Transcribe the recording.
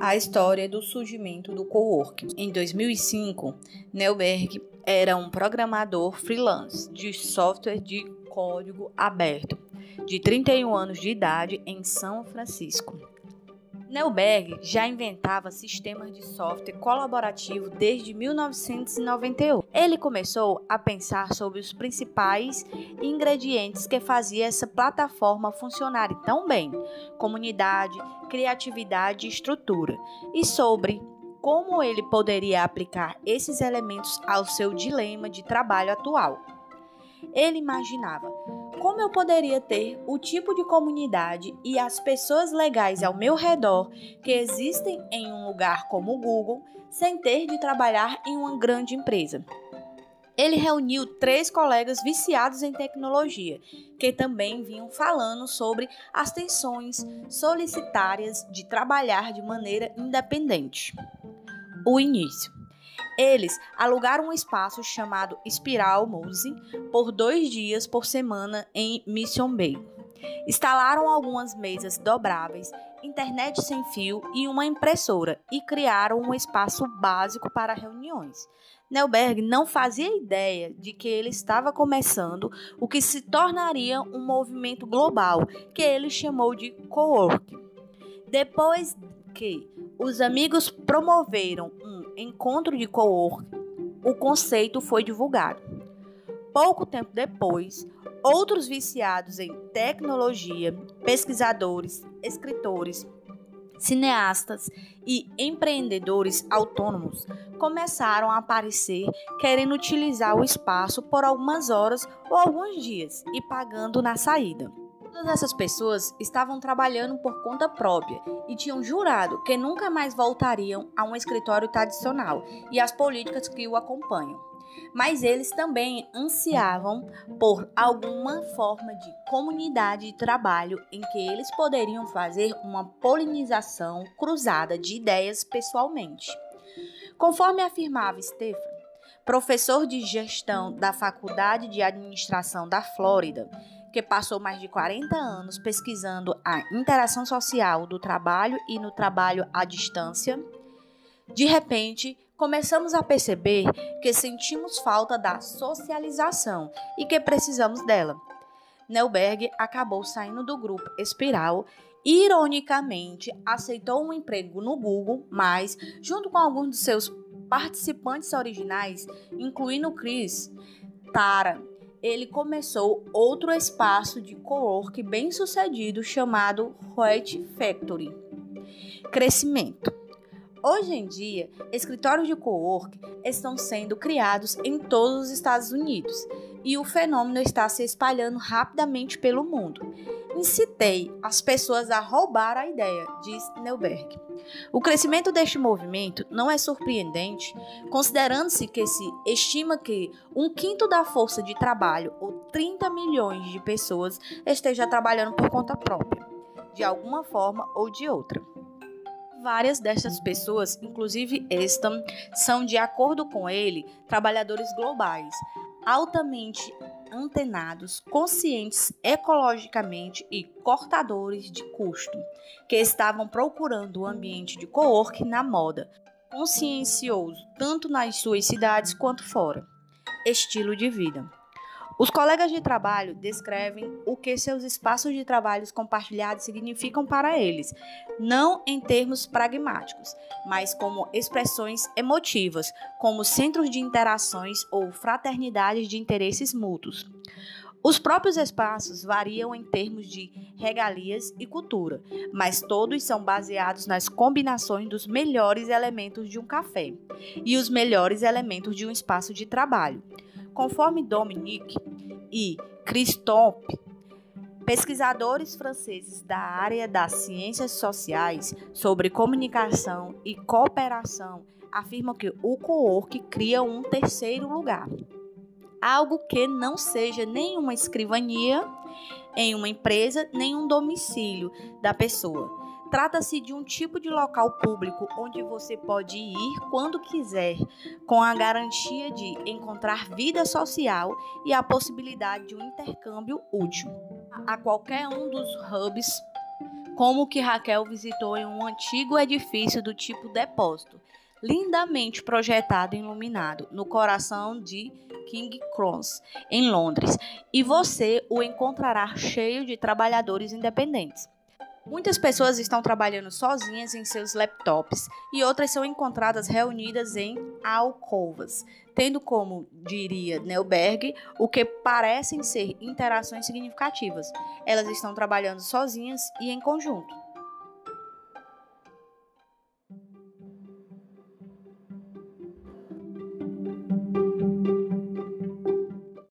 a história do surgimento do coworking. Em 2005, Neuberg era um programador freelance de software de código aberto, de 31 anos de idade, em São Francisco. Neuberg já inventava sistemas de software colaborativo desde 1991. Ele começou a pensar sobre os principais ingredientes que faziam essa plataforma funcionar tão bem: comunidade, criatividade e estrutura, e sobre como ele poderia aplicar esses elementos ao seu dilema de trabalho atual. Ele imaginava como eu poderia ter o tipo de comunidade e as pessoas legais ao meu redor que existem em um lugar como o Google sem ter de trabalhar em uma grande empresa. Ele reuniu três colegas viciados em tecnologia, que também vinham falando sobre as tensões solicitárias de trabalhar de maneira independente. O início. Eles alugaram um espaço chamado Spiral Muse por dois dias por semana em Mission Bay. Instalaram algumas mesas dobráveis, internet sem fio e uma impressora e criaram um espaço básico para reuniões. Neuberg não fazia ideia de que ele estava começando o que se tornaria um movimento global, que ele chamou de co-work. Depois que os amigos promoveram um encontro de co-work, o conceito foi divulgado. Pouco tempo depois, outros viciados em tecnologia, pesquisadores, escritores, cineastas e empreendedores autônomos começaram a aparecer querendo utilizar o espaço por algumas horas ou alguns dias e pagando na saída. Todas essas pessoas estavam trabalhando por conta própria e tinham jurado que nunca mais voltariam a um escritório tradicional e às políticas que o acompanham. Mas eles também ansiavam por alguma forma de comunidade de trabalho em que eles poderiam fazer uma polinização cruzada de ideias pessoalmente. Conforme afirmava Stefan, professor de gestão da Faculdade de Administração da Flórida, que passou mais de 40 anos pesquisando a interação social do trabalho e no trabalho à distância, de repente começamos a perceber que sentimos falta da socialização e que precisamos dela. Neuberg acabou saindo do grupo Espiral ironicamente, aceitou um emprego no Google, mas, junto com alguns de seus participantes originais, incluindo Chris, Tara ele começou outro espaço de co-work bem sucedido chamado White Factory. Crescimento. Hoje em dia, escritórios de co-work estão sendo criados em todos os Estados Unidos e o fenômeno está se espalhando rapidamente pelo mundo. Incitei as pessoas a roubar a ideia, diz Neuberg. O crescimento deste movimento não é surpreendente, considerando-se que se estima que um quinto da força de trabalho, ou 30 milhões de pessoas, esteja trabalhando por conta própria, de alguma forma ou de outra. Várias dessas pessoas, inclusive esta, são, de acordo com ele, trabalhadores globais, altamente antenados, conscientes ecologicamente e cortadores de custo, que estavam procurando o ambiente de co-work na moda, consciencioso tanto nas suas cidades quanto fora. Estilo de vida. Os colegas de trabalho descrevem o que seus espaços de trabalho compartilhados significam para eles, não em termos pragmáticos, mas como expressões emotivas, como centros de interações ou fraternidades de interesses mútuos. Os próprios espaços variam em termos de regalias e cultura, mas todos são baseados nas combinações dos melhores elementos de um café e os melhores elementos de um espaço de trabalho. Conforme Dominique e Christophe, pesquisadores franceses da área das ciências sociais sobre comunicação e cooperação afirmam que o co-work cria um terceiro lugar. Algo que não seja nenhuma escrivania em uma empresa, nem um domicílio da pessoa Trata-se de um tipo de local público onde você pode ir quando quiser, com a garantia de encontrar vida social e a possibilidade de um intercâmbio útil. A qualquer um dos hubs como que Raquel visitou em um antigo edifício do tipo depósito, lindamente projetado e iluminado, no coração de King Cross, em Londres, e você o encontrará cheio de trabalhadores independentes. Muitas pessoas estão trabalhando sozinhas em seus laptops e outras são encontradas reunidas em alcovas, tendo como, diria Neuberg, o que parecem ser interações significativas. Elas estão trabalhando sozinhas e em conjunto.